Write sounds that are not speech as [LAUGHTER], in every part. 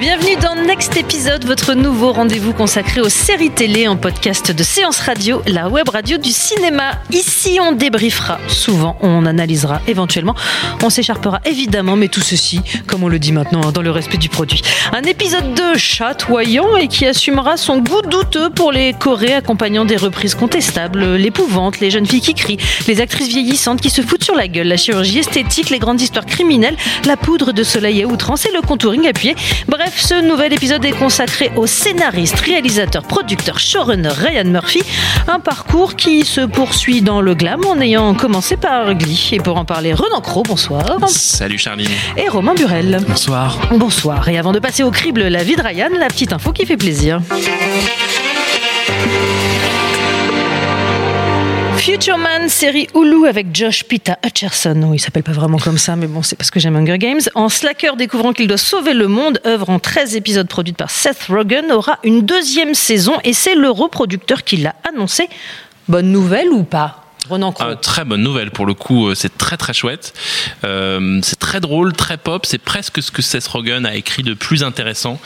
Bienvenue dans Next Épisode, votre nouveau rendez-vous consacré aux séries télé en podcast de Séance Radio, la web radio du cinéma. Ici, on débriefera, souvent on analysera, éventuellement on s'écharpera évidemment, mais tout ceci, comme on le dit maintenant, dans le respect du produit. Un épisode de chatoyant et qui assumera son goût douteux pour les chorés accompagnant des reprises contestables, l'épouvante, les jeunes filles qui crient, les actrices vieillissantes qui se foutent sur la gueule, la chirurgie esthétique, les grandes histoires criminelles, la poudre de soleil à outrance et le contouring appuyé. Bref, ce nouvel épisode est consacré au scénariste, réalisateur, producteur, showrunner Ryan Murphy. Un parcours qui se poursuit dans le glam en ayant commencé par Glee. Et pour en parler, Renan Cro, bonsoir. Salut Charline. Et Romain Burel. Bonsoir. Bonsoir. Et avant de passer au crible La vie de Ryan, la petite info qui fait plaisir. Future Man, série Hulu avec Josh Pita Hutcherson. Non, il s'appelle pas vraiment comme ça, mais bon, c'est parce que j'aime Hunger Games. En slacker découvrant qu'il doit sauver le monde, œuvre en 13 épisodes produite par Seth Rogen, aura une deuxième saison et c'est le reproducteur qui l'a annoncé. Bonne nouvelle ou pas? Euh, très bonne nouvelle pour le coup, euh, c'est très très chouette. Euh, c'est très drôle, très pop. C'est presque ce que Seth Rogen a écrit de plus intéressant.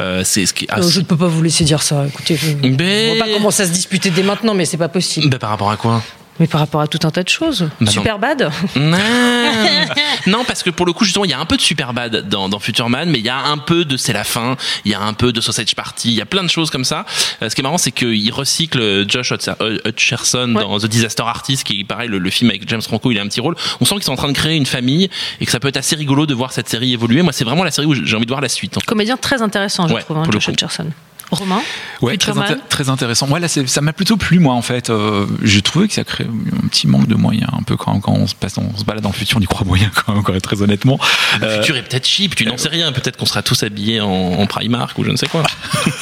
Euh, c'est ce qui. ah, je ne peux pas vous laisser dire ça. Écoutez, je Mais- on va pas commencer à se disputer dès maintenant, mais c'est pas possible. bah, par rapport à quoi? Mais par rapport à tout un tas de choses. Bah non. Super bad. non. [LAUGHS] non, parce que pour le coup, justement, il y a un peu de Superbad dans, dans Future Man, mais il y a un peu de C'est la fin, il y a un peu de Sausage Party, il y a plein de choses comme ça. Euh, ce qui est marrant, c'est qu'il recycle Josh euh, Hutcherson Ouais. dans The Disaster Artist, qui est pareil, le, le film avec James Franco, il a un petit rôle. On sent qu'ils sont en train de créer une famille et que ça peut être assez rigolo de voir cette série évoluer. Moi, c'est vraiment la série où j'ai envie de voir la suite. Comédien très intéressant, je Ouais, trouve, hein, Josh. Hutcherson. Romain Ouais, très, intéressant. Moi, là, ça m'a plutôt plu, moi, en fait. Euh, J'ai trouvé que ça crée un petit manque de moyens, un peu quand, quand on, se passe, on se balade dans le futur, on y croit moyen, quand même, quand très honnêtement. Le Euh, futur est peut-être cheap, tu n'en sais rien. Peut-être qu'on sera tous habillés en, en Primark ou je ne sais quoi.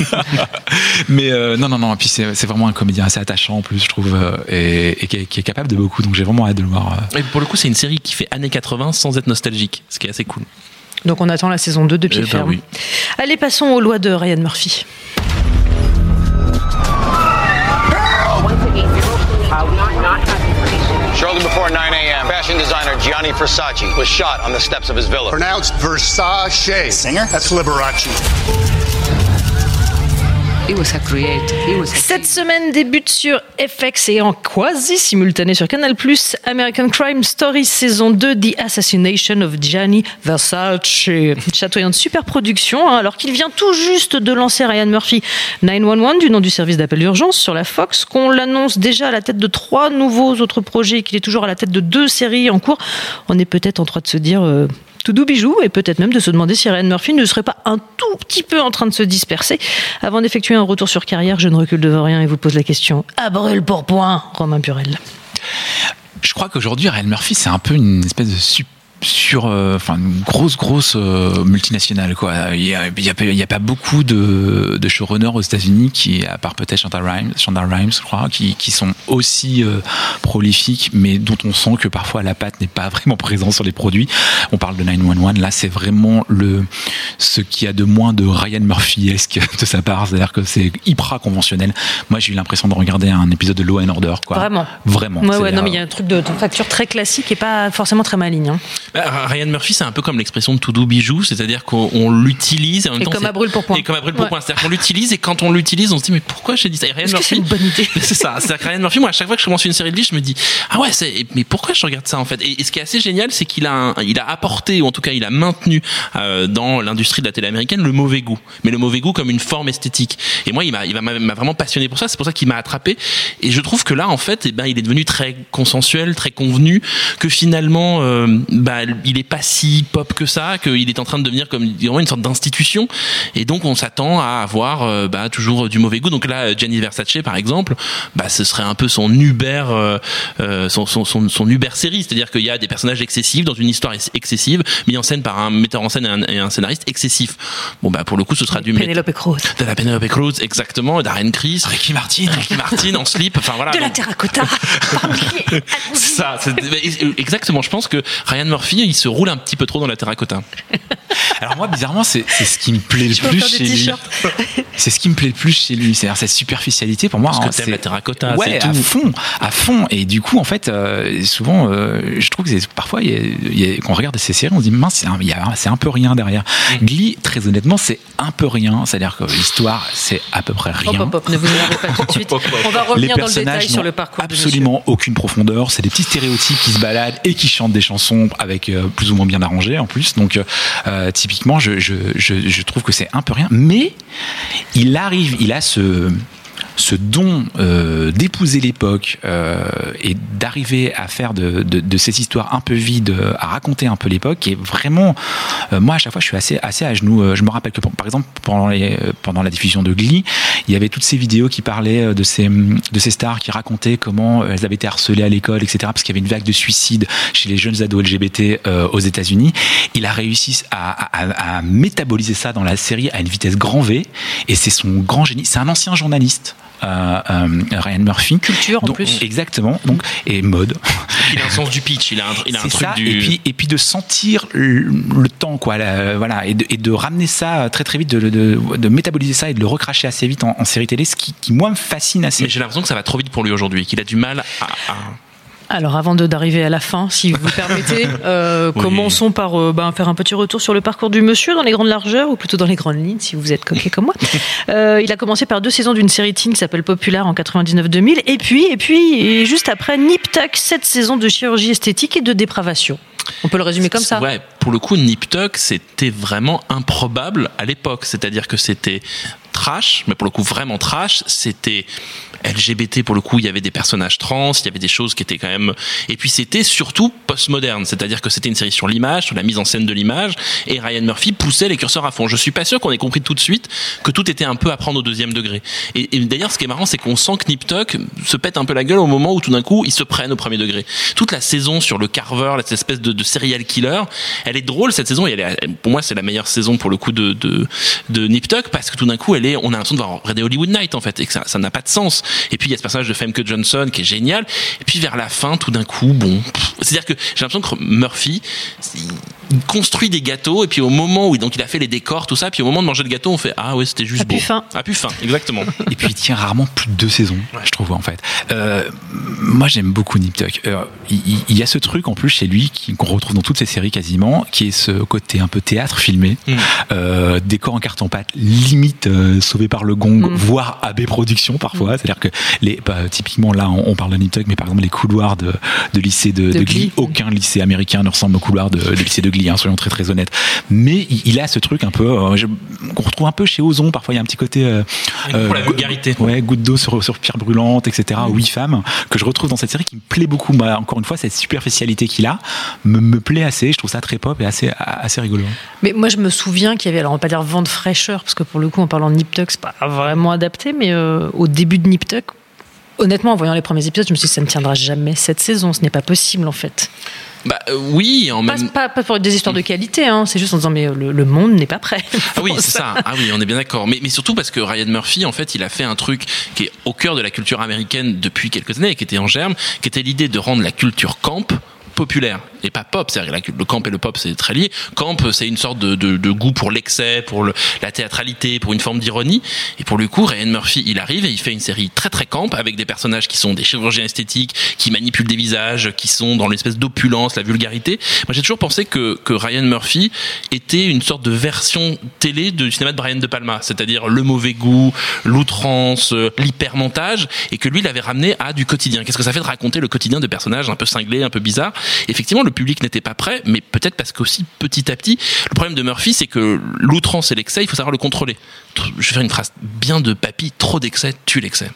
[LAUGHS] mais euh, non, non, non. Et puis, c'est vraiment un comédien assez attachant, en plus, je trouve, euh, et, et qui, est, qui est capable de beaucoup. Donc, j'ai vraiment hâte de le voir. euh. Et pour le coup, c'est une série qui fait années 80 sans être nostalgique, ce qui est assez cool. Donc on attend la saison 2 de pied Eh ben ferme. oui. Allez, passons aux lois de Ryan Murphy. Shortly before 9 a.m., fashion designer Gianni Versace was shot on the steps of his villa. Pronounced Versace. Singer? That's Liberace. Cette semaine débute sur FX et en quasi simultané sur Canal+, American Crime Story saison 2, The Assassination of Gianni Versace. Chatoyante super production, hein, alors qu'il vient tout juste de lancer Ryan Murphy 911 du nom du service d'appel d'urgence sur la Fox, qu'on l'annonce déjà à la tête de trois nouveaux autres projets, et qu'il est toujours à la tête de deux séries en cours. On est peut-être en train de se dire... euh, tout doux bijou et peut-être même de se demander si Ryan Murphy ne serait pas un tout petit peu en train de se disperser. Avant d'effectuer un retour sur carrière, je ne recule devant rien et vous pose la question à brûle pour point, Romain Burel. Je crois qu'aujourd'hui, Ryan Murphy, c'est un peu une espèce de sur, euh, enfin, une grosse, grosse euh, multinationale, quoi. Il y a, il y a, pas- il y a pas beaucoup de, de showrunners aux États-Unis qui, à part peut-être Shonda Rhimes, Shonda Rhimes, je crois, qui, qui sont aussi euh, prolifiques, mais dont on sent que parfois la patte n'est pas [LAUGHS] vraiment présente sur les produits. On parle de 911, là, c'est vraiment le, ce qui a de moins de Ryan Murphy-esque [LAUGHS] de sa part, c'est-à-dire que c'est hyper conventionnel. Moi, j'ai eu l'impression de regarder un épisode de Law and Order, quoi. Vraiment. Vraiment. Ouais, non, mais il y a un truc de, de facture très classique et pas forcément très maligne. hein. Bah, Ryan Murphy, c'est un peu comme l'expression de tout doux bijou, c'est-à-dire qu'on on l'utilise et en même Et temps, comme à brûle pour point. Et comme à brûle pour Ouais. point. C'est-à-dire qu'on l'utilise et quand on l'utilise, on se dit mais pourquoi j'ai dit ça? Et Ryan que c'est Murphy, une bonne idée? [LAUGHS] C'est ça. C'est-à-dire que Ryan Murphy, moi, à chaque fois que je commence une série de lui, je me dis ah ouais, c'est mais pourquoi je regarde ça en fait? Et, et ce qui est assez génial, c'est qu'il a un- il a apporté ou en tout cas il a maintenu euh, dans l'industrie de la télé américaine le mauvais goût, mais le mauvais goût comme une forme esthétique. Et moi, il m'a il m'a vraiment passionné pour ça. C'est pour ça qu'il m'a attrapé. Et je trouve que là, en fait, eh ben, il est devenu très consensuel, très convenu, que finalement, euh, bah, il est pas si pop que ça, qu'il est en train de devenir comme vraiment une sorte d'institution, et donc on s'attend à avoir euh, bah, toujours du mauvais goût. Donc là, Gianni Versace, par exemple, bah, ce serait un peu son Uber, euh, euh, son, son, son, son Uber série, c'est-à-dire qu'il y a des personnages excessifs dans une histoire ex- excessive, mis en scène par un metteur en scène et un, et un scénariste excessif. Bon bah pour le coup, ce sera du Penelope Cruz. de la Penelope Cruz, exactement, Darren Criss, Ricky Martin. Ricky Martin en slip, enfin voilà. De la terracotta. [LAUGHS] c'est ça, exactement. Je pense que Ryan Murphy, il se roule un petit peu trop dans la terracotta. [LAUGHS] Alors moi, bizarrement, c'est ce qui me plaît le plus chez lui. [LAUGHS] C'est ce qui me plaît le plus chez lui. C'est-à-dire cette superficialité pour moi. Parce que hein, t'aimes c'est- la terracotta, Ouais, c'est à tout. fond, à fond. Et du coup, en fait, euh, souvent, euh, je trouve que parfois, il y a- il y a- quand on regarde ces séries, on se dit mince, c'est un, peu rien derrière. Mm. Glee, très honnêtement, c'est un peu rien. C'est-à-dire que l'histoire, c'est à peu près rien. Hop, hop, hop, ne vous énervez pas tout de suite. [LAUGHS] On va Les revenir dans le personnages détail sur n'ont le parcours de absolument aucune profondeur. C'est des petits stéréotypes qui se baladent et qui chantent des chansons avec euh, plus ou moins bien arrangées en plus. Donc typiquement, je, trouve que c'est un peu rien. Mais il arrive, il a ce ce don euh, d'épouser l'époque euh, et d'arriver à faire de, de, de ces histoires un peu vides, à raconter un peu l'époque, qui est vraiment, euh, moi à chaque fois je suis assez, assez à genoux. Euh, Je me rappelle que par exemple pendant, les, euh, pendant la diffusion de Glee, il y avait toutes ces vidéos qui parlaient euh, de ces, de ces stars qui racontaient comment elles avaient été harcelées à l'école, etc. Parce qu'il y avait une vague de suicides chez les jeunes ados LGBT aux États-Unis. Il a réussi à, à, à métaboliser ça dans la série à une vitesse grand V, et c'est son grand génie. C'est un ancien journaliste. Euh, Ryan Murphy. Culture, en Donc, plus. Exactement. Donc, et mode. Il a un sens du pitch, il a un, il a un C'est truc ça. du. Et puis, et puis de sentir le, le temps, quoi. la- voilà. Et de, et de ramener ça très très vite, de, de, de métaboliser ça et de le recracher assez vite en, en série télé, ce qui, qui moi me fascine assez. Mais j'ai l'impression que ça va trop vite pour lui aujourd'hui, qu'il a du mal à. à- Alors, avant d'arriver à la fin, si vous le permettez, [LAUGHS] euh, Oui. commençons par euh, ben, faire un petit retour sur le parcours du monsieur dans les grandes largeurs, ou plutôt dans les grandes lignes, si vous êtes coquet comme moi. [LAUGHS] Euh, il a commencé par deux saisons d'une série teen qui s'appelle Populaire en 99-2000, et puis, et puis, et juste après, Nip Tuck, sept saisons de chirurgie esthétique et de dépravation. On peut le résumer comme ça. Ouais, pour le coup, Nip Tuck, c'était vraiment improbable à l'époque. C'est-à-dire que c'était trash, mais pour le coup vraiment trash. C'était LGBT pour le coup, il y avait des personnages trans, il y avait des choses qui étaient quand même. Et puis c'était surtout postmoderne, c'est-à-dire que c'était une série sur l'image, sur la mise en scène de l'image, et Ryan Murphy poussait les curseurs à fond. Je suis pas sûr qu'on ait compris tout de suite que tout était un peu à prendre au deuxième degré. Et, d'ailleurs, ce qui est marrant, c'est qu'on sent que Nip Tuck se pète un peu la gueule au moment où tout d'un coup ils se prennent au premier degré. Toute la saison sur le Carver, cette espèce de, de serial killer, elle est drôle cette saison. Et elle est, pour moi, c'est la meilleure saison pour le coup de de, de Nip parce que tout d'un coup, elle est, on a l'impression de voir des Hollywood Night en fait, et que ça n'a pas de sens. Et puis il y a ce personnage de Femke Johnson qui est génial. Et puis vers la fin, tout d'un coup, bon, c'est-à-dire que j'ai l'impression que Murphy construit des gâteaux et puis au moment où donc il a fait les décors tout ça, puis au moment de manger le gâteau, on fait ah ouais c'était juste A beau. pu fin. A pu fin, exactement. [LAUGHS] Et puis il tient rarement plus de deux saisons, je trouve en fait. Euh, moi j'aime beaucoup Nip Tuck. Euh, il, y a ce truc en plus chez lui qu'on retrouve dans toutes ses séries quasiment, qui est ce côté un peu théâtre filmé, Mm. euh, décor en carton pâte, limite euh, sauvé par le gong, Mm. voire AB Productions parfois. C'est-à-dire que les, bah, typiquement là on, on parle de Nip Tuck, mais par exemple les couloirs de, de lycée de, De de Glee. Glee, aucun lycée américain ne ressemble au couloir de, de lycée de Glee, hein, soyons très très honnêtes. Mais il, il a ce truc un peu euh, je- qu'on retrouve un peu chez Ozon. Parfois il y a un petit côté euh, Pour la euh, vulgarité. Ouais, goutte d'eau sur, sur pierre brûlante, etc. Oui, femme, que je retrouve dans cette série qui me plaît beaucoup. Moi, encore une fois, cette superficialité qu'il a me, me plaît assez. Je trouve ça très pop et assez, assez rigolo. Mais moi, je me souviens qu'il y avait, alors on va pas dire vent de fraîcheur, parce que pour le coup, en parlant de Nip Tuck, c'est pas vraiment adapté, mais euh, au début de Nip Tuck, honnêtement, en voyant les premiers épisodes, je me suis dit, ça ne tiendra jamais cette saison, ce n'est pas possible en fait. Bah euh, oui, en Pas, même pas, pas pour des histoires de qualité, hein, c'est juste en disant, mais le, le monde n'est pas prêt. [LAUGHS] Ah oui, c'est ça. Ah oui, on est bien d'accord. Mais, mais surtout parce que Ryan Murphy, en fait, il a fait un truc qui est au cœur de la culture américaine depuis quelques années, et qui était en germe, qui était l'idée de rendre la culture camp populaire et pas pop. C'est-à-dire que le camp et le pop, c'est très lié. Camp, c'est une sorte de, de, de goût pour l'excès, pour le, la théâtralité, pour une forme d'ironie. Et pour le coup, Ryan Murphy, il arrive et il fait une série très très camp avec des personnages qui sont des chirurgiens esthétiques, qui manipulent des visages, qui sont dans l'espèce d'opulence, la vulgarité. Moi, j'ai toujours pensé que, que Ryan Murphy était une sorte de version télé du cinéma de Brian De Palma, c'est-à-dire le mauvais goût, l'outrance, euh, l'hypermontage, et que lui, il avait ramené à du quotidien. Qu'est-ce que ça fait de raconter le quotidien de personnages un peu cinglés, un peu bizarres? Effectivement, le public n'était pas prêt, mais peut-être parce qu'aussi petit à petit, le problème de Murphy, c'est que l'outrance et l'excès, il faut savoir le contrôler. Je vais faire une phrase bien de papy, trop d'excès tue l'excès.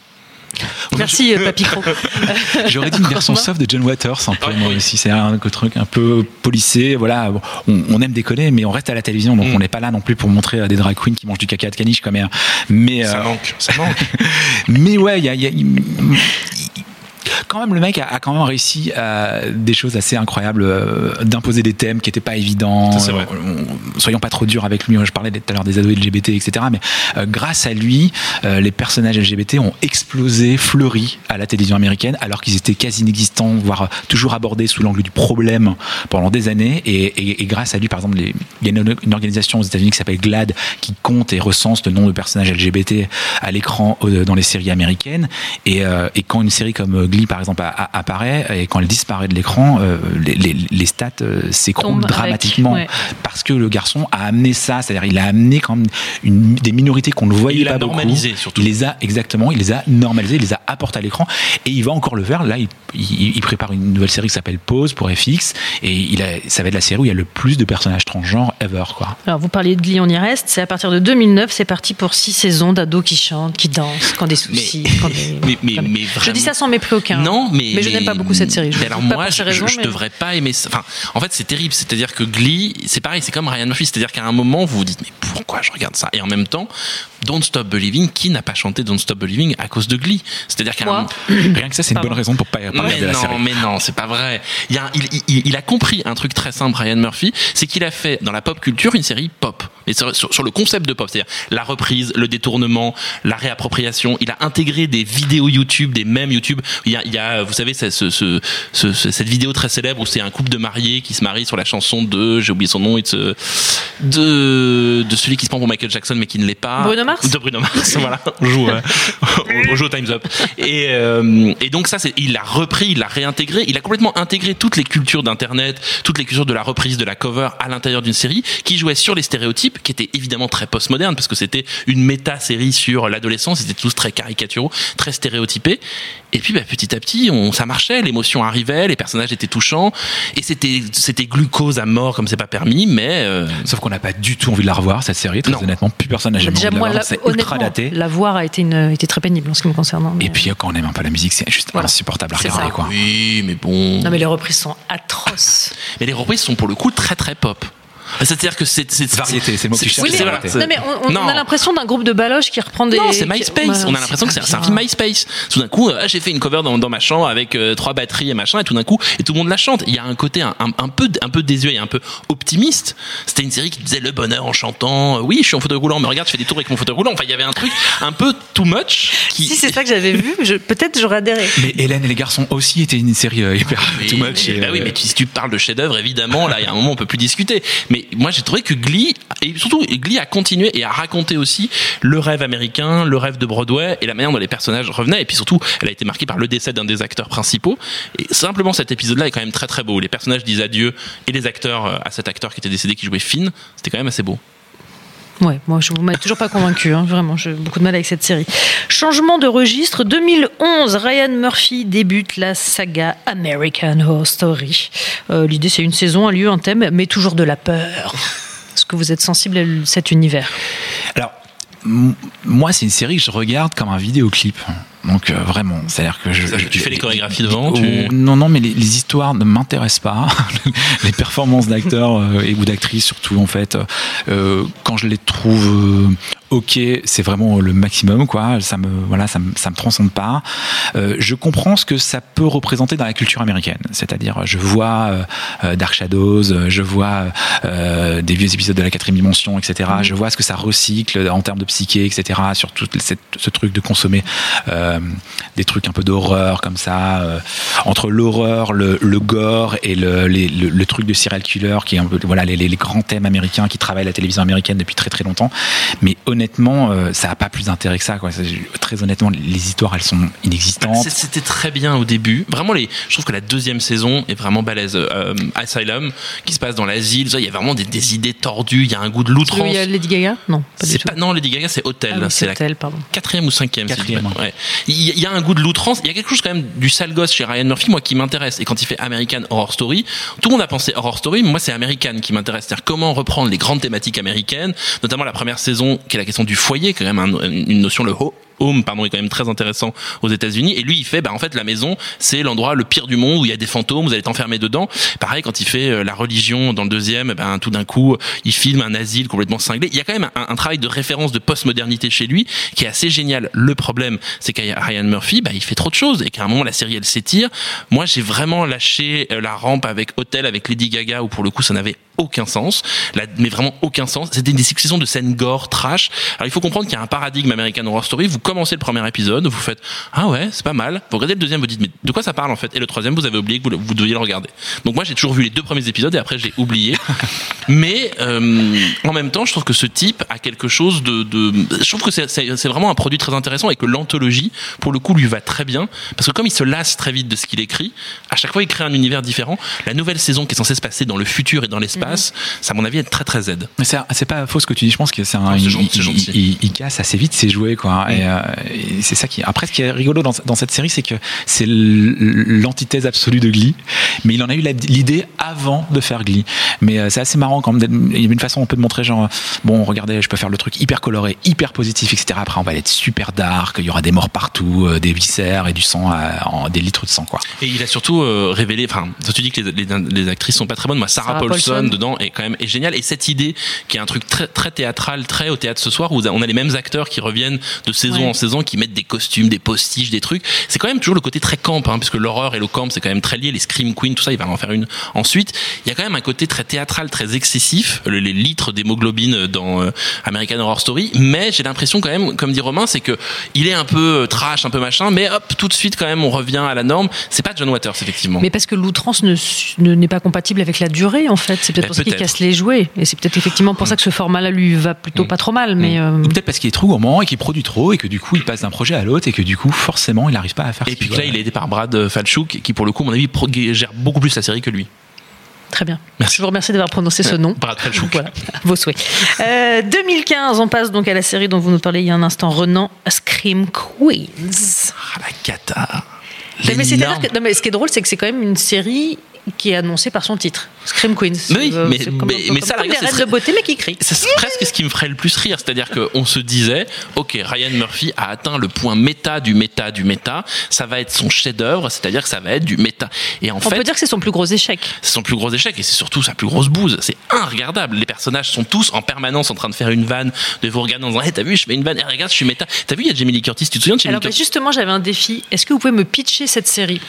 Merci, euh, Papy Cro. [LAUGHS] J'aurais dit une version soft de John Waters, un peu, moi aussi. C'est un truc un peu polissé. Voilà, on, on aime déconner, mais on reste à la télévision, donc Mm. on n'est pas là non plus pour montrer euh, des drag queens qui mangent du caca de caniche comme un. Mais, Ça euh, manque, ça manque. [LAUGHS] mais ouais, il y a, y quand même le mec a, a quand même réussi à des choses assez incroyables, euh, d'imposer des thèmes qui n'étaient pas évidents. Ça, vrai. Euh, on- soyons pas trop durs avec lui. Je parlais tout à l'heure des ados LGBT, etc. Mais euh, grâce à lui, euh, les personnages LGBT ont explosé, fleuri à la télévision américaine, alors qu'ils étaient quasi inexistants, voire euh, toujours abordés sous l'angle du problème pendant des années. Et, et- et grâce à lui, par exemple, les- il y a une, une organisation aux États-Unis qui s'appelle GLAD qui compte et recense le nombre de personnages LGBT à l'écran euh, dans les séries américaines. Et, euh, et quand une série comme euh, Glee, par exemple, a- a- apparaît et quand elle disparaît de l'écran, euh, les, les- les stats euh, s'écroulent avec, dramatiquement ouais. parce que le garçon a amené ça, c'est-à-dire il a amené quand même une, des minorités qu'on ne voyait Il pas beaucoup. normalisé, surtout. Il les a exactement, il les a normalisés, il les a apportés à l'écran et il va encore le faire. Là, il, il- il prépare une nouvelle série qui s'appelle Pause pour FX et il a, ça va être la série où il y a le plus de personnages transgenres ever, quoi. Alors, vous parliez de Glee, on y reste. C'est à partir de 2009, c'est parti pour six saisons d'ados qui chantent, qui dansent, qui ont des soucis. qui ont des- [LAUGHS] mais- mais- des- je dis ça sans mépris Non, mais Mais je n'aime pas beaucoup cette série. Je alors moi, je, raisons, je mais- devrais pas aimer. ça. Enfin, en fait, c'est terrible. C'est-à-dire que Glee, c'est pareil, c'est comme Ryan Murphy. C'est-à-dire qu'à un moment, vous vous dites mais pourquoi je regarde ça? Et en même temps, Don't Stop Believing, qui n'a pas chanté Don't Stop Believing à cause de Glee C'est-à-dire qu'à un Moi. moment, Rien que ça, c'est une bonne raison pour pas, pas mais regarder la non, série. mais non, c'est pas vrai. Il, y a un- il, il- il a compris un truc très simple, Ryan Murphy, c'est qu'il a fait dans la pop culture une série pop. Et sur, sur- sur le concept de pop, c'est-à-dire la reprise, le détournement, la réappropriation. Il a intégré des vidéos YouTube, des mêmes YouTube. Il y a, il y a vous savez, ce- ce- ce- ce- ce- cette vidéo très célèbre où c'est un couple de mariés qui se marient sur la chanson de, j'ai oublié son nom, a- de, de celui qui se prend pour Michael Jackson mais qui ne l'est pas. Mars De Bruno Mars, [LAUGHS] voilà. On joue, euh, on joue au Time's Up. Et, euh, et donc ça, c'est, il l'a repris, il l'a réintégré, il a complètement intégré toutes les cultures d'internet, toutes les cultures de la reprise, de la cover à l'intérieur d'une série qui jouait sur les stéréotypes, qui étaient évidemment très postmoderne parce que c'était une méta-série sur l'adolescence, c'était tous très caricaturaux, très stéréotypés. Et puis bah, petit à petit, on, ça marchait, l'émotion arrivait, les personnages étaient touchants, et c'était, c'était glucose à mort comme c'est pas permis, mais euh, Sauf qu'on n'a pas du tout envie de la revoir, cette série, très Non. honnêtement. Plus personne n'a jamais Déjà, envie de moi, la. C'est ultra daté. la voir a été, une, été très pénible en ce qui me concerne. mais- Et puis, quand on aime un peu la musique, c'est juste Voilà. insupportable à regarder, quoi. oui, mais bon. Non, mais les reprises sont atroces. Mais les reprises sont pour le coup très très pop. C'est-à-dire que c'est c'est Variété, c'est le mot que tu Oui, mais, voilà, non, mais on, on- Non. on a l'impression d'un groupe de baloches qui reprend des. Non, c'est MySpace. On a l'impression que c'est un film MySpace. Tout d'un coup, euh, j'ai fait une cover dans, dans ma chambre avec euh, trois batteries et machin, et tout d'un coup, et tout le monde la chante. Il y a un côté un, un, un peu un peu désuet et un peu optimiste. C'était une série qui disait le bonheur en chantant. euh, Oui, je suis en fauteuil roulant, mais regarde, je fais des tours avec mon fauteuil roulant. Enfin, il y avait un truc un peu too much. Qui... Si c'est ça que j'avais vu, je- peut-être j'aurais adhéré. Mais Hélène et les garçons aussi était une série euh, hyper Oui, too much. mais- et, bah oui, euh, mais tu- si tu parles de chef-d'œuvre, évidemment, là, il y a un moment, on peut plus discuter. Mais moi, j'ai trouvé que Glee, et surtout, Glee a continué et a raconté aussi le rêve américain, le rêve de Broadway et la manière dont les personnages revenaient. Et puis surtout, elle a été marquée par le décès d'un des acteurs principaux. Et simplement, cet épisode-là est quand même très très beau. Les personnages disent adieu et les acteurs euh, à cet acteur qui était décédé, qui jouait Finn, c'était quand même assez beau. Ouais, moi je vous m'avez toujours pas convaincu, hein, vraiment, j'ai beaucoup de mal avec cette série. Changement de registre, 2011, Ryan Murphy débute la saga American Horror Story. Euh, L'idée c'est une saison, un lieu, un thème, mais toujours de la peur. Est-ce que vous êtes sensible à cet univers? Alors, moi, c'est une série que je regarde comme un vidéoclip. Donc, euh, vraiment, c'est-à-dire que je. Tu fais les chorégraphies devant, Oh, tu- Non, non, mais les, les histoires ne m'intéressent pas. [LAUGHS] les performances d'acteurs euh, et ou d'actrices, surtout, en fait, euh, quand je les trouve euh, ok, c'est vraiment le maximum, quoi. Ça me, voilà, ça me, ça me transcende pas. Euh, je comprends ce que ça peut représenter dans la culture américaine. C'est-à-dire, je vois euh, euh, Dark Shadows, je vois euh, des vieux épisodes de la quatrième dimension, etc. Je vois ce que ça recycle en termes de psyché, etc. Sur tout cette- ce truc de consommer des trucs un peu d'horreur comme ça, entre l'horreur, le, le gore et le, les- le, le truc de serial killer, qui est un peu voilà les grands thèmes américains qui travaillent la télévision américaine depuis très très longtemps. Mais honnêtement, euh, ça a pas plus d'intérêt que ça. Quoi. Très honnêtement, les histoires elles sont inexistantes. C'était très bien au début. Vraiment, les, je trouve que la deuxième saison est vraiment balèze. Euh, Asylum, qui se passe dans l'asile, il y a vraiment des, des idées tordues. Il y a un goût de Il l'outrance. y a Lady Gaga? Non, pas du C'est tout. pas non Lady Gaga, c'est Hotel. Ah oui, c'est la Hotel, pardon. quatrième ou cinquième. si je dis Quatrième, pas- ouais. Il y, a- il y a un goût de l'outrance. Il y a quelque chose quand même du sale gosse chez Ryan Murphy, moi qui m'intéresse. Et quand il fait American Horror Story, tout le monde a pensé Horror Story, mais moi c'est American qui m'intéresse. C'est-à-dire comment reprendre les grandes thématiques américaines, notamment la première saison qui est la question du foyer, quand même un- une notion le ho Home, pardon, est quand même très intéressant aux États-Unis. Et lui, il fait, bah, en fait, la maison, c'est l'endroit le pire du monde où il y a des fantômes, vous allez être enfermé dedans. Pareil, quand il fait euh, la religion dans le deuxième, ben, tout d'un coup, il filme un asile complètement cinglé. Il y a quand même un, un travail de référence de postmodernité chez lui qui est assez génial. Le problème, c'est qu'à Ryan Murphy, bah, il fait trop de choses et qu'à un moment, la série, elle s'étire. Moi, j'ai vraiment lâché euh, la rampe avec Hotel, avec Lady Gaga, où pour le coup, ça n'avait aucun sens, là, mais vraiment aucun sens. C'était des successions de scènes gore, trash. Alors il faut comprendre qu'il y a un paradigme American Horror Story. Commencez le premier épisode, vous faites ah ouais c'est pas mal. Vous regardez le deuxième, vous dites mais de quoi ça parle en fait? Et le troisième, vous avez oublié que vous, vous deviez le regarder. Donc moi j'ai toujours vu les deux premiers épisodes et après j'ai oublié. [LAUGHS] mais euh, en même temps, je trouve que ce type a quelque chose de, de je trouve que c'est- vraiment un produit très intéressant et que l'anthologie pour le coup lui va très bien parce que comme il se lasse très vite de ce qu'il écrit, à chaque fois il crée un univers différent. La nouvelle saison qui est censée se passer dans le futur et dans l'espace, ça à mon avis est très très Z. Mais c'est pas faux ce que tu dis. Je pense que c'est un. Il, casse assez vite ses jouets, quoi. Et, euh, et c'est ça qui. Après, ce qui est rigolo dans, dans cette série, c'est que c'est l'antithèse absolue de Glee. Mais il en a eu l'idée avant de faire Glee. Mais euh, c'est assez marrant quand même. Il y a une façon un peu de montrer genre, bon, regardez, je peux faire le truc hyper coloré, hyper positif, etc. Après, on va être super dark. Il y aura des morts partout, euh, des viscères et du sang, euh, en, des litres de sang, quoi. Et il a surtout euh, révélé, enfin, toi, tu dis que les, les, les actrices sont pas très bonnes. Moi, Sarah, Sarah Paulson, Paulson. dedans est quand même est géniale. Et cette idée, qui est un truc très très théâtral, très au théâtre ce soir, où on a les mêmes acteurs qui reviennent de saison Ouais. En saison, qui mettent des costumes, des postiches, des trucs. C'est quand même toujours le côté très camp, hein, puisque l'horreur et le camp c'est quand même très lié. Les scream queens, tout ça, il va en faire une ensuite. Il y a quand même un côté très théâtral, très excessif, le- les litres d'hémoglobine dans euh, American Horror Story. Mais j'ai l'impression quand même, comme dit Romain, c'est que il est un peu euh, trash, un peu machin, mais hop, tout de suite quand même, on revient à la norme. C'est pas John Waters effectivement. Mais parce que l'outrance ne ne- n'est pas compatible avec la durée, en fait. C'est peut-être Eh, pour ça qu'il peut-être. casse les jouets. Et c'est peut-être effectivement pour ça que ce format-là lui va plutôt Mm. pas trop mal. Mais euh, Ou peut-être parce qu'il est trop gourmand et qu'il produit trop et que du coup, il passe d'un projet à l'autre et que du coup, forcément, il n'arrive pas à faire. Et ce puis là, il est aidé par Brad Falchuk, qui pour le coup, à mon avis, gère beaucoup plus la série que lui. très bien. Merci. Je vous remercie d'avoir prononcé ce nom. Brad Falchuk. Voilà, vos souhaits. Euh, 2015, on passe donc à la série dont vous nous parlez il y a un instant, Renan, Scream Queens. Ah, la cata. Mais, mais que- non, mais ce qui est drôle, c'est que c'est quand même une série qui est annoncée par son titre, Scream Queens. Oui, Euh, mais- comme, mais- comme- mais ça, comme des reines c'est de beauté, mais qui crient. C'est presque ce qui me ferait le plus rire, c'est-à-dire qu'on se disait, ok, Ryan Murphy a atteint le point méta du méta du méta, ça va être son chef-d'œuvre, c'est-à-dire que ça va être du méta. Et en On fait, peut dire que c'est son plus gros échec. c'est son plus gros échec et c'est surtout sa plus grosse bouse. C'est inregardable. Les personnages sont tous en permanence en train de faire une vanne, de vous regarder en disant, hey, t'as vu, je fais une vanne, et regarde, je suis méta. T'as vu, il y a Jamie Lee Curtis, tu te souviens de Jamie Alors Lee Curtis? justement, j'avais un défi. Est-ce que vous pouvez me pitcher cette série?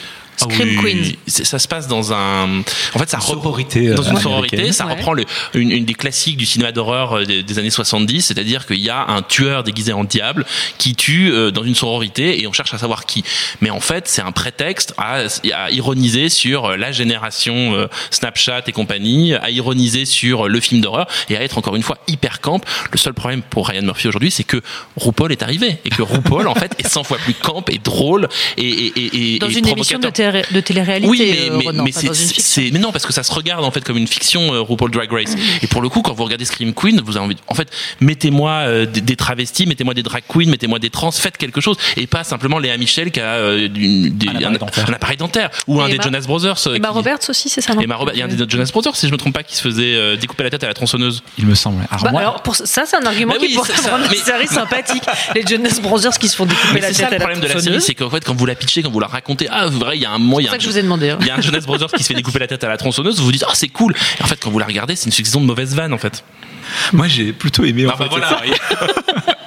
Ah Scream oui, Queens. c'est- Ça se passe dans un. En fait, ça Une reprend- sororité, euh, Dans une américaine. sororité, ça Ouais. reprend le, une, une des classiques du cinéma d'horreur euh, des, des années 70, c'est-à-dire qu'il y a un tueur déguisé en diable qui tue euh, dans une sororité et on cherche à savoir qui. Mais en fait, c'est un prétexte à, à ironiser sur la génération euh, Snapchat et compagnie, à ironiser sur le film d'horreur et à être encore une fois hyper camp. Le seul problème pour Ryan Murphy aujourd'hui, c'est que RuPaul est arrivé et que RuPaul en fait est 100 fois plus camp et drôle et, et, et, et Dans et une émission de, provocateur. Télé- de télé-réalité Oui, mais, euh, mais, c'est, c'est- c'est- non, parce que ça se regarde en fait comme une fiction euh, RuPaul Drag Race. Et pour le coup, quand vous regardez Scream Queen, vous avez envie, de- en fait, mettez-moi euh, des, des travestis, mettez-moi des drag queens, mettez-moi des trans, faites quelque chose, et pas simplement Léa Michel qui a euh, des- Un appareil dentaire. un appareil dentaire ou un Et des Jonas Brothers. Emma qui- Roberts aussi, c'est ça non? Emma Roberts, il y a un des Jonas Brothers, si je me trompe pas, qui se faisait euh, découper la tête à la tronçonneuse. Il me semble. Alors, Bah, moi, alors pour ça, c'est un argument Bah qui oui, pourrait c'est ça, rendre mais- série sympathique. Les Jonas Brothers qui se font découper Mais la c'est tête ça le à la problème de la série, tronçonneuse. c'est qu'en fait, quand vous la pitchez, quand vous la racontez, ah, vrai, il y a un moment, il y C'est ça un que je vous ai demandé. hein. il y a un Jonas Brothers qui se fait découper la tête à la tronçonneuse, vous vous dites, ah, c'est cool. Et en fait, quand vous la regardez, c'est une succession de mauvaises vannes, en fait. moi, j'ai plutôt aimé. en Ah, bah fait, voilà. [LAUGHS]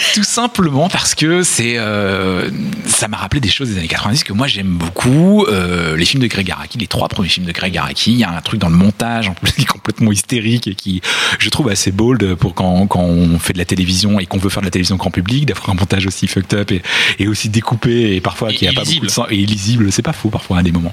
[LAUGHS] Tout simplement parce que c'est, euh, ça m'a rappelé des choses des années 90 que moi j'aime beaucoup. Euh, les films de Greg Araki, les trois premiers films de Greg Araki, il y a un truc dans le montage en plus [LAUGHS] qui est complètement hystérique et qui, je trouve, assez bold pour quand, quand on fait de la télévision et qu'on veut faire de la télévision grand public, d'avoir un montage aussi fucked up et, et aussi découpé et parfois qui a pas beaucoup de sens et illisible. C'est pas faux parfois à des moments.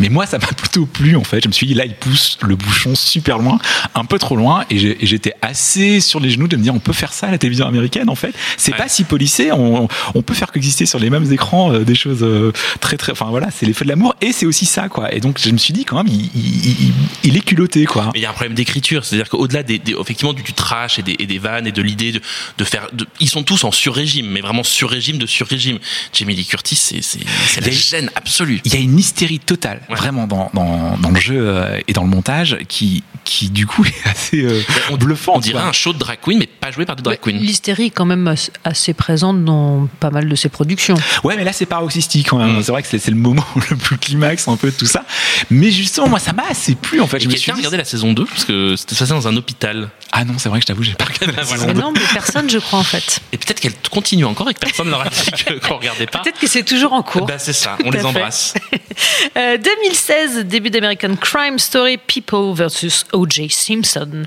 Mais moi, ça m'a plutôt plu en fait. Je me suis dit là, il pousse le bouchon super loin, un peu trop loin, et j'étais assez sur les genoux de me dire on peut faire ça à la télévision américaine en fait. C'est Ouais. pas si policé. On, on peut faire coexister sur les mêmes écrans euh, des choses euh, très très. Enfin voilà, c'est les feux de l'amour et c'est aussi ça quoi. Et donc je me suis dit quand même, il, il, il- il est culotté quoi. Mais il y a un problème d'écriture, c'est-à-dire qu'au-delà des, des- effectivement du, du trash et des, et des vannes et de l'idée de, de faire, de- ils sont tous en sur-régime, mais vraiment sur-régime de sur-régime. Jamie Lee Curtis, c'est c'est c'est la Il y a- gêne absolue. Il y a une hystérie totale, Ouais. vraiment dans, dans, dans le jeu euh, et dans le montage, qui, qui du coup [LAUGHS] est assez euh, On, bluffant. on dirait un show de drag queen, mais pas joué par des drag Mais queens. L'hystérie est quand même assez présente dans pas mal de ses productions. Ouais, mais là, c'est paroxystique même. C'est vrai que c'est c'est le moment [LAUGHS] le plus climax un peu de tout ça. Mais justement, moi, ça m'a assez plu en fait. Et Je me suis dit, regardé la saison 2 parce que c'était passé dans un hôpital. Ah non, c'est vrai que je t'avoue, j'ai pas regardé la Voilà. saison Mais 2. non, mais personne, je crois, en fait. Et peut-être qu'elle continue encore et que personne leur a dit qu'on regardait pas. Peut-être que c'est toujours en cours. Bah, c'est ça, on les embrasse. [LAUGHS] Euh, 2016, début d'American Crime Story, People versus O.J. Simpson.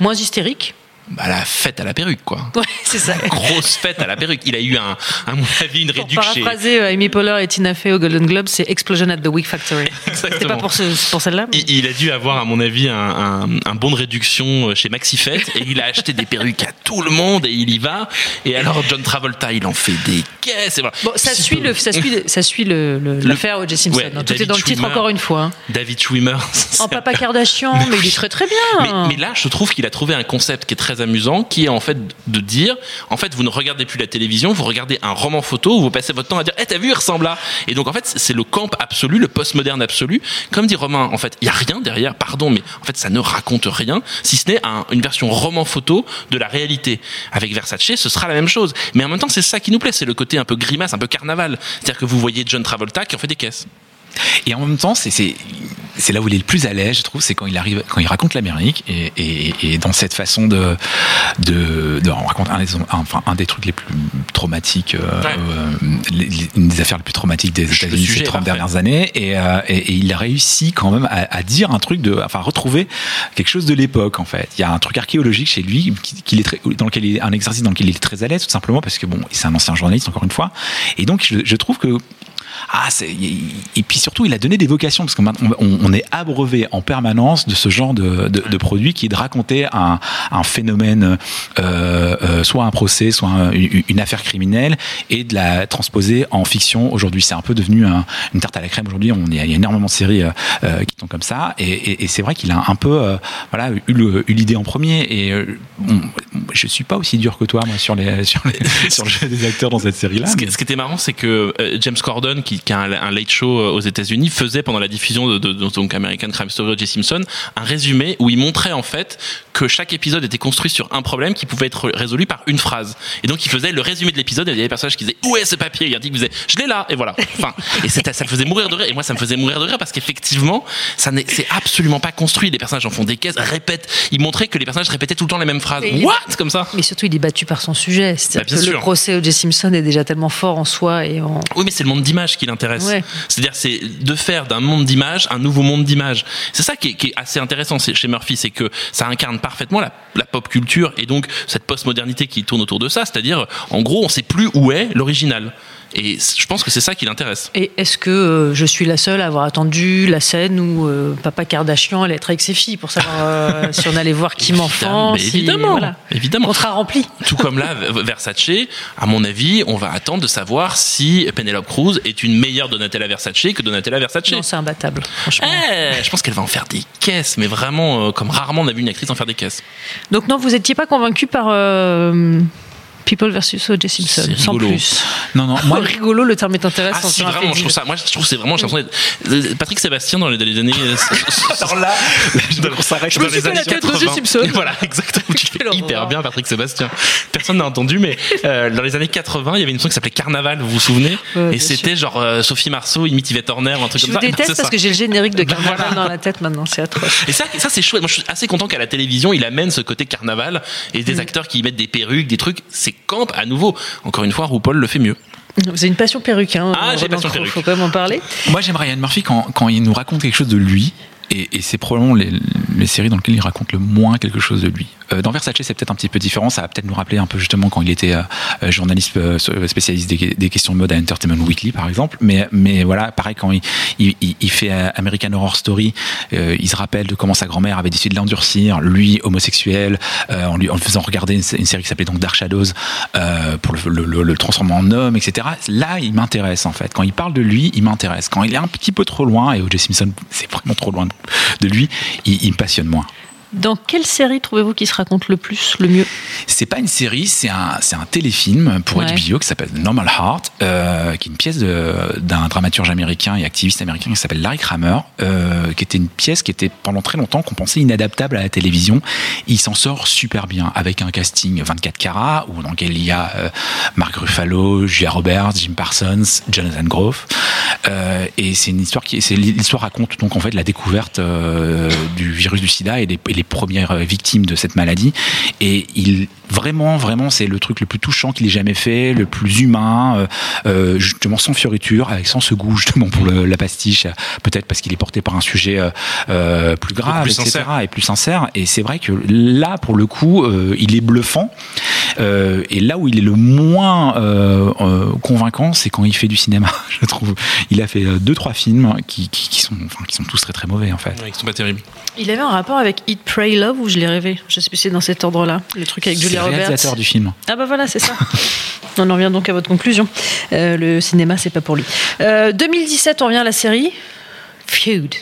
Moins hystérique. Bah, la fête à la perruque, quoi. [LAUGHS] Ouais, c'est ça. Grosse fête à la perruque. Il a eu, un, à mon avis, une Pour réduction chez. paraphraser euh, Amy Poehler et Tina Fey au Golden Globe, c'est Explosion at the Week Factory. [LAUGHS] C'était pas pour, ce- pour celle-là mais- Il, il a dû avoir, à mon avis, un, un, un bon de réduction chez Maxifette et il a acheté des perruques à tout le monde et il y va. Et alors, John Travolta, il en fait des caisses. Et voilà. Bon, ça Si suit, le, ça suit, ça suit le- le- l'affaire O.J. Simpson. Ouais, hein. Tout est dans le titre encore une fois. hein. David Schwimmer. [LAUGHS] En Papa Kardashian, mais, il est très très bien. Mais, mais là, je trouve qu'il a trouvé un concept qui est très amusant, qui est en fait de dire, en fait, vous ne regardez plus la télévision, vous regardez un roman photo où vous passez votre temps à dire, eh, t'as vu, il ressemble à. Et donc, en fait, c'est le camp absolu, le postmoderne absolu. Comme dit Romain, en fait, il y a rien derrière, pardon, mais en fait, ça ne raconte rien, si ce n'est un- une version roman photo de la réalité. Avec Versace, ce sera la même chose. Mais en même temps, c'est ça qui nous plaît, c'est le côté un peu grimace, un peu carnaval. C'est-à-dire que vous voyez John Travolta qui en fait des caisses. Et en même temps, c'est là où il est le plus à l'aise, je trouve, c'est quand il arrive, quand il raconte l'Amérique et, et, et dans cette façon de de, de on raconte un des, enfin un des trucs les plus traumatiques, euh, Ouais. euh, les- les- une des affaires les plus traumatiques des États-Unis ces est 30 parfait. dernières années, et, euh, et, il a réussi quand même à, à dire un truc de, enfin retrouver quelque chose de l'époque en fait. Il y a un truc archéologique chez lui qui, qu'il est très, dans lequel il est un exercice dans lequel il est très à l'aise tout simplement parce que bon, c'est un ancien journaliste encore une fois, et donc je, je trouve que ah, c'est, et puis surtout, il a donné des vocations parce qu'on on, on est abreuvé en permanence de ce genre de, de, de produit qui est de raconter un, un phénomène, euh, euh, soit un procès, soit un- une, affaire criminelle, et de la transposer en fiction. Aujourd'hui, c'est un peu devenu un- une tarte à la crème. Aujourd'hui, on y a, il y a énormément de séries euh, qui sont comme ça, et, et, et c'est vrai qu'il a un peu, voilà, eu, le- eu l'idée en premier. Et bon, je suis pas aussi dur que toi, moi, sur les sur, les, [LAUGHS] sur le jeu des acteurs dans cette série-là. Ce qui, ce qui était marrant, c'est que James Corden, qui, qui a un, un late show euh, aux États-Unis, faisait pendant la diffusion de, de- de- donc American Crime Story O.J. Simpson un résumé où il montrait en fait que chaque épisode était construit sur un problème qui pouvait être résolu par une phrase. Et donc il faisait le résumé de l'épisode et il y avait des personnages qui disaient où est ce papier? Il y a dit qui je l'ai là et voilà. Enfin et ça me faisait mourir de rire et moi ça me faisait mourir de rire parce qu'effectivement ça n'est c'est absolument pas construit. Les personnages en font des caisses, répètent. Il montrait que les personnages répétaient tout le temps les mêmes phrases. What? Comme ça Mais surtout, il est battu par son sujet. Bah, bien que le procès O.J. Simpson est déjà tellement fort en soi et en. Oui, mais c'est le monde d'image qui l'intéresse. Ouais. C'est-à-dire, c'est de faire d'un monde d'image un nouveau monde d'image. C'est ça qui est, qui est assez intéressant chez Murphy, c'est que ça incarne parfaitement la, la pop culture et donc cette postmodernité qui tourne autour de ça. C'est-à-dire, en gros, on sait plus où est l'original. Et je pense que c'est ça qui l'intéresse. Et est-ce que euh, je suis la seule à avoir attendu la scène où euh, Papa Kardashian allait être avec ses filles pour savoir euh, si on allait voir Kim enfant si- évidemment, voilà. évidemment. Contrat rempli. Tout comme là, Versace, à mon avis, on va attendre de savoir si Penelope Cruz est une meilleure Donatella Versace que Donatella Versace. Non, c'est imbattable, franchement. Eh, je pense qu'elle va en faire des caisses, mais vraiment comme rarement on a vu une actrice en faire des caisses. Donc non, vous n'étiez pas convaincu par People versus O.J. Simpson, sans rigolo. plus. Non, non, [LAUGHS] Moi, rigolo, le terme est intéressant. Ah si vraiment, je trouve ça. Moi, je trouve que c'est vraiment. j'ai euh, Patrick Sébastien dans les, dans les années. euh, [LAUGHS] alors là, je dois qu'on s'arrête. dans me suis les fait la années tête d'O.J. 80. Simpson. Voilà, exactement. Tu fais hyper bien, Patrick Sébastien. Personne n'a entendu, mais euh, dans les années 80, il y avait une émission qui s'appelait Carnaval, vous vous souvenez? Ouais, Et c'était genre euh, Sophie Marceau imite Yvette Horner, un truc Je comme ça. déteste C'est parce ça. que j'ai le générique de Carnaval Voilà. dans la tête maintenant, c'est atroce. Et ça, ça c'est chouette. Moi, je suis assez content qu'à la télévision, il amène ce côté carnaval et Mm. des acteurs qui y mettent des perruques, des trucs. C'est camp à nouveau. Encore une fois, RuPaul le fait mieux. C'est une passion perruque, hein. Ah, j'ai Ronan passion perruque. Faut quand même en parler. Moi, j'aime Ryan Murphy quand, quand il nous raconte quelque chose de lui. Et, et c'est probablement les, les séries dans lesquelles il raconte le moins quelque chose de lui. Euh, dans Versace, c'est peut-être un petit peu différent. Ça va peut-être nous rappeler un peu justement quand il était euh, euh, journaliste euh, spécialiste des, des questions de mode à Entertainment Weekly, par exemple. Mais, mais voilà, pareil, quand il, il, il- fait euh, American Horror Story, euh, il se rappelle de comment sa grand-mère avait décidé de l'endurcir, lui, homosexuel, euh, en, lui, en faisant regarder une, série qui s'appelait donc Dark Shadows, euh, pour le, le, le- le transformer en homme, etc. Là, il m'intéresse en fait. Quand il parle de lui, il m'intéresse. Quand il est un petit peu trop loin, et O.J. Simpson, c'est vraiment trop loin de, de lui, il, me passionne moins. Dans quelle série trouvez-vous qui se raconte le plus, le mieux? C'est pas une série, c'est un, c'est un téléfilm pour Ouais. HBO qui s'appelle Normal Heart, euh, qui est une pièce d'un dramaturge américain et activiste américain qui s'appelle Larry Kramer, euh, qui était une pièce qui était pendant très longtemps qu'on pensait inadaptable à la télévision. Il s'en sort super bien avec un casting 24 carats où dans lequel il y a euh, Mark Ruffalo, Julia Roberts, Jim Parsons, Jonathan Groff. Euh, et c'est une histoire qui, c'est l'histoire raconte donc en fait la découverte du virus du SIDA et et les premières euh, victimes de cette maladie. Et il vraiment, vraiment, c'est le truc le plus touchant qu'il ait jamais fait, le plus humain, euh, euh, justement sans fioriture, avec sans ce goût justement pour le- la pastiche, peut-être parce qu'il est porté par un sujet euh, plus grave, plus etc. sincère. et plus sincère. Et c'est vrai que là, pour le coup, euh, il est bluffant. Euh, et là où il est le moins euh, euh, convaincant, c'est quand il fait du cinéma, [LAUGHS] je trouve. Il a fait deux, trois films qui, qui, qui sont, enfin, qui sont tous très, très mauvais en fait. Ouais, ils sont pas terribles. Il avait un rapport avec Eat, Pray, Love ou je l'ai rêvé Je sais plus si c'est dans cet ordre-là. Le truc avec C'est Julia le Roberts. réalisateur du film. Ah bah voilà, c'est ça. [LAUGHS] on en revient donc à votre conclusion. Euh, le cinéma, c'est pas pour lui. Euh, 2017, on revient à la série Feud.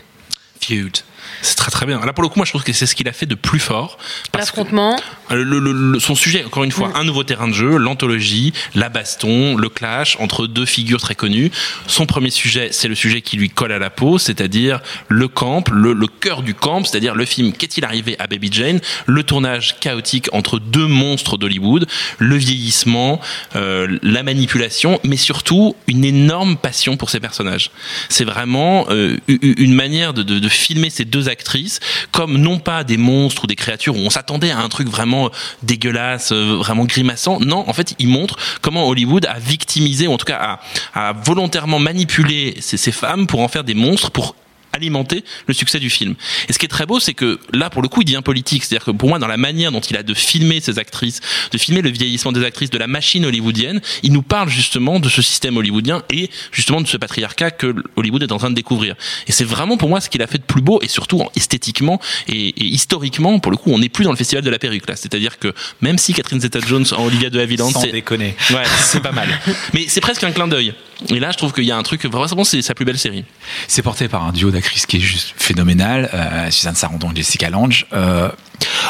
Feud. C'est très très bien. Là pour le coup, moi je trouve que c'est ce qu'il a fait de plus fort. L'affrontement. le- le- le- son sujet, encore une fois, Mm. un nouveau terrain de jeu, l'anthologie, la baston, le clash entre deux figures très connues. Son premier sujet, c'est le sujet qui lui colle à la peau, c'est-à-dire le camp, le, le cœur du camp, c'est-à-dire le film Qu'est-il arrivé à Baby Jane, le tournage chaotique entre deux monstres d'Hollywood, le vieillissement, euh, la manipulation, mais surtout une énorme passion pour ces personnages. C'est vraiment euh, une manière de, de- de filmer ces deux actrices comme non pas des monstres ou des créatures où on s'attendait à un truc vraiment dégueulasse, euh, vraiment grimaçant. Non, en fait, il montre comment Hollywood a victimisé, ou en tout cas a, volontairement manipulé ces femmes pour en faire des monstres, pour alimenter le succès du film. Et ce qui est très beau, c'est que là, pour le coup, il devient politique. C'est-à-dire que pour moi, dans la manière dont il a de filmer ces actrices, de filmer le vieillissement des actrices, de la machine hollywoodienne, il nous parle justement de ce système hollywoodien et justement de ce patriarcat que Hollywood est en train de découvrir. Et c'est vraiment pour moi ce qu'il a fait de plus beau et surtout en- esthétiquement et, et historiquement, pour le coup, on n'est plus dans le festival de la perruque là. C'est-à-dire que même si Catherine Zeta-Jones en Olivia de Havilland, c'est déconner. ouais, c'est pas mal. [LAUGHS] Mais c'est presque un clin d'œil. Et là, je trouve qu'il y a un truc vraiment, c'est sa plus belle série. C'est porté par un duo d'actrices qui est juste phénoménal, euh, Suzanne Sarandon et Jessica Lange. Euh,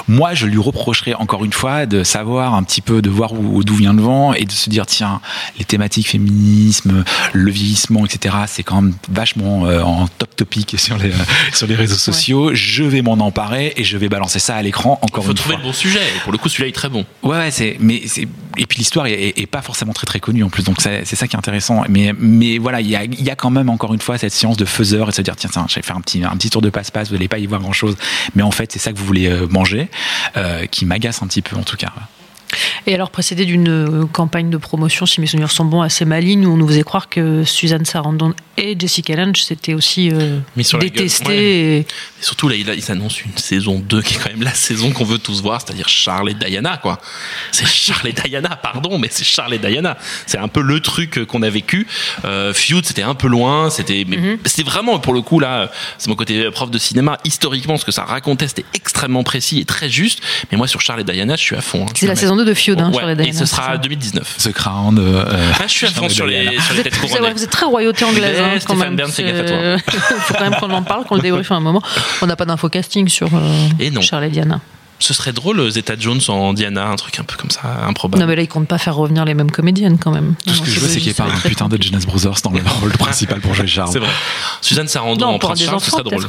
moi, je lui reprocherais encore une fois de savoir un petit peu, de voir où- d'où vient le vent et de se dire tiens, les thématiques féminisme, le vieillissement, etc. C'est quand même vachement euh, en top topic [LAUGHS] sur les euh, sur les réseaux sociaux. Je vais m'en emparer et je vais balancer ça à l'écran encore Il faut une trouver fois. le bon sujet. Et pour le coup, celui-là est très bon. Ouais, ouais, c'est mais c'est et puis l'histoire est, est- est pas forcément très très connue en plus, donc c'est ça qui est intéressant. Mais mais voilà, il y a il y a quand même encore une fois cette science de faiseur et de se dire tiens tiens, je vais faire un petit un petit tour de passe-passe, vous allez pas y voir grand chose, mais en fait c'est ça que vous voulez euh, euh, qui m'agace un petit peu en tout cas. Et alors précédé d'une euh, campagne de promotion, si mes souvenirs sont bons, assez maligne, où on nous faisait croire que Suzanne Sarandon et Jessica Lange s'étaient aussi euh, détestées. ouais. et- Et surtout, là, il, a- il s'annonce une saison 2 qui est quand même la saison qu'on veut tous voir, c'est-à-dire Charles et Diana, quoi. C'est Charles et Diana, pardon, mais c'est Charles et Diana. C'est un peu le truc qu'on a vécu. Euh, Feud, c'était un peu loin, c'était, mais Mhm. c'était vraiment, pour le coup, là, c'est mon côté prof de cinéma, historiquement, ce que ça racontait, c'était extrêmement précis et très juste. Mais moi, sur Charles et Diana, je suis à fond. hein. C'est la saison 2 de Feud, hein, Ouais, sur les Et ce sera ça. 2019. The Crown. euh, Ah, je suis à fond sur les, sur Vous les êtes, têtes couronnées. vous êtes très royauté anglaise hein, quand Stéphane même. Bern, fais gaffe à toi. Euh, [LAUGHS] faut quand même qu'on en parle, qu'on le débriefe à un moment. On n'a pas d'info casting sur euh, Et non. Charles et Diana. Ce serait drôle, Zeta Jones en Diana, un truc un peu comme ça, improbable. Non mais là ils comptent pas faire revenir les mêmes comédiennes quand même. tout ce que je veux, c'est qu'il n'y ait pas un putain de Jonas Brothers dans le rôle principal pour jouer Charles. [LAUGHS] C'est vrai. Suzanne Sarandon en Prince Charles, ce serait drôle.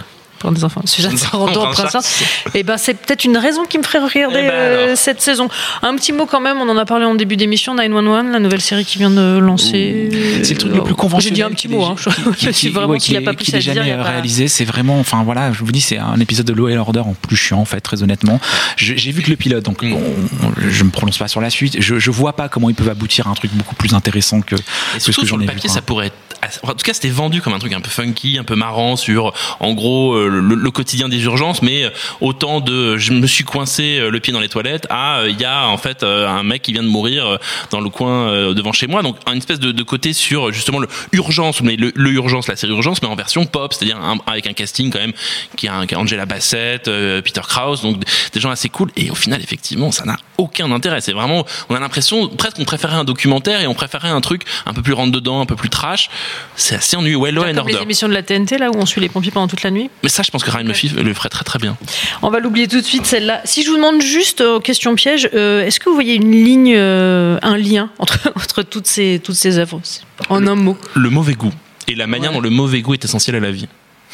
Des enfants. Suzanne Sarandon en Prince. Et ben c'est peut-être une raison qui me ferait regarder Eh ben, euh, cette saison. Un petit mot quand même, on en a parlé en début d'émission, 911, la nouvelle série qui vient de lancer. C'est le truc le plus conventionnel. J'ai dit un petit qui mot. Hein. qui- [LAUGHS] Je qui- suis qui- vraiment ouais, s'il n'y a qui pas qui dire. jamais pas- réalisé. C'est vraiment, enfin voilà, je vous dis, c'est un épisode de Law and Order en plus chiant en fait, très honnêtement. J'ai vu que le pilote, donc Mm. on- on- je me prononce pas sur la suite. Je, je vois pas comment ils peuvent aboutir à un truc beaucoup plus intéressant que, ce que sur j'en le ai papier, vu. quoi. ça pourrait être. En tout cas, c'était vendu comme un truc un peu funky, un peu marrant sur, en gros, euh, le, le quotidien des urgences, mais euh, autant de, je me suis coincé euh, le pied dans les toilettes, à euh, il y a en fait un mec qui vient de mourir dans le coin devant chez moi, donc une espèce de, de côté sur justement le urgence, mais le, le urgence, la série urgence, mais en version pop, c'est-à-dire avec un casting quand même qui a, un- qui a Angela Bassett, Peter Krause, donc des- gens assez cool. Et au final, effectivement, ça n'a aucun intérêt. C'est vraiment, on a l'impression presque qu'on préférait un documentaire et on préférait un truc un peu plus rentre dedans, un peu plus trash. C'est assez ennuyeux. Ouais, Law and Comme les Order. émissions de la TNT, là où on suit les pompiers pendant toute la nuit? Mais ça, je pense que Ryan Murphy le ferait très très bien. On va l'oublier tout de suite, celle-là. Si je vous demande juste, euh, question piège, euh, est-ce que vous voyez une ligne, euh, un lien entre, [LAUGHS] entre toutes, ces, toutes ces œuvres? En un mot. Le mauvais goût. Et la manière Ouais. dont le mauvais goût est essentiel à la vie.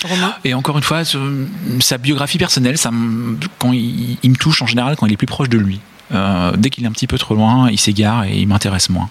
Romain Et encore une fois, ce- sa biographie personnelle, ça, me- quand il, il me touche en général quand il est plus proche de lui. Euh, dès qu'il est un petit peu trop loin, il s'égare et il m'intéresse moins.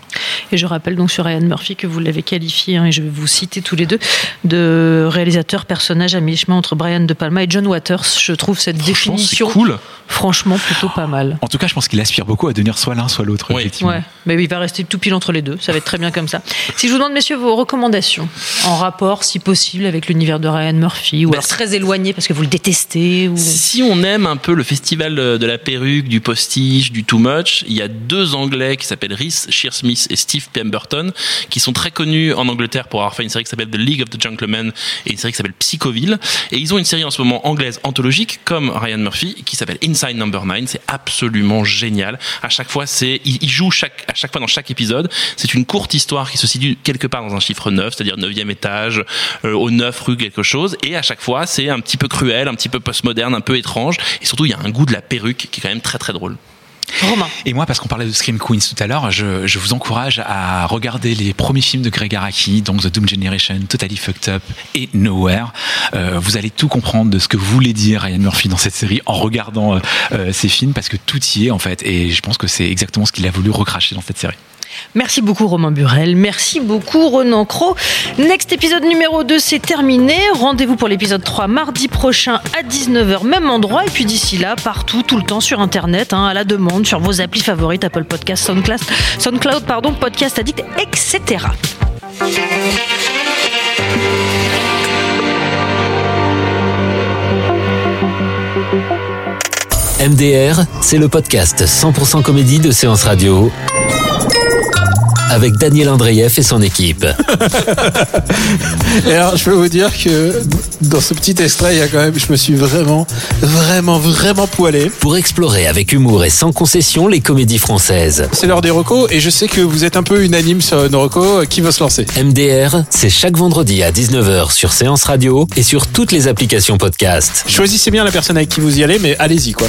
Et je rappelle donc sur Ryan Murphy que vous l'avez qualifié, hein, et je vais vous citer tous les deux, de réalisateur personnage à mi-chemin entre Brian De Palma et John Waters. Je trouve cette Franchement, définition cool. franchement plutôt pas mal. En tout cas, je pense qu'il aspire beaucoup à devenir soit l'un, soit l'autre. Oui. Ouais, mais il va rester tout pile entre les deux. Ça va être très bien comme ça. Si je vous demande, messieurs, vos recommandations en rapport, si possible, avec l'univers de Ryan Murphy, ou Bah, alors très éloigné parce que vous le détestez, ou Si on aime un peu le festival de la perruque, du postige, du too much, il y a deux Anglais qui s'appellent Rhys Shearsmith et Steve Pemberton, qui sont très connus en Angleterre pour avoir fait une série qui s'appelle The League of the Gentlemen et une série qui s'appelle Psychoville. Et ils ont une série en ce moment anglaise anthologique, comme Ryan Murphy, qui s'appelle Inside Number 9. C'est absolument génial. À chaque fois, c'est, ils jouent chaque, à chaque fois dans chaque épisode. C'est une courte histoire qui se situe quelque part dans un chiffre 9, c'est-à-dire 9e étage, euh, au 9 rue quelque chose. Et à chaque fois, c'est un petit peu cruel, un petit peu postmoderne, un peu étrange. Et surtout, il y a un goût de la perruque qui est quand même très très drôle. Et moi, parce qu'on parlait de Scream Queens tout à l'heure, je, je vous encourage à regarder les premiers films de Greg Araki, donc The Doom Generation, Totally Fucked Up et Nowhere. Euh, vous allez tout comprendre de ce que voulait dire Ryan Murphy dans cette série en regardant euh, euh, ces films, parce que tout y est en fait. Et je pense que c'est exactement ce qu'il a voulu recracher dans cette série. Merci beaucoup Romain Burel, merci beaucoup Renan Cro. Next épisode numéro 2 c'est terminé. Rendez-vous pour l'épisode 3 mardi prochain à 19h même endroit et puis d'ici là partout tout le temps sur internet hein, à la demande sur vos applis favorites Apple Podcast, SoundCloud, SoundCloud pardon, Podcast Addict etc. MDR, c'est le podcast 100% comédie de Séance Radio avec Daniel Andreyev et son équipe. Et alors, je peux vous dire que dans ce petit extrait, il y a quand même, je me suis vraiment, vraiment, vraiment poilé. Pour explorer avec humour et sans concession les comédies françaises. C'est l'heure des recos et je sais que vous êtes un peu unanime sur nos recos. Qui va se lancer? MDR, c'est chaque vendredi à 19h sur Séance Radio et sur toutes les applications podcast. Choisissez bien la personne avec qui vous y allez, mais allez-y, quoi.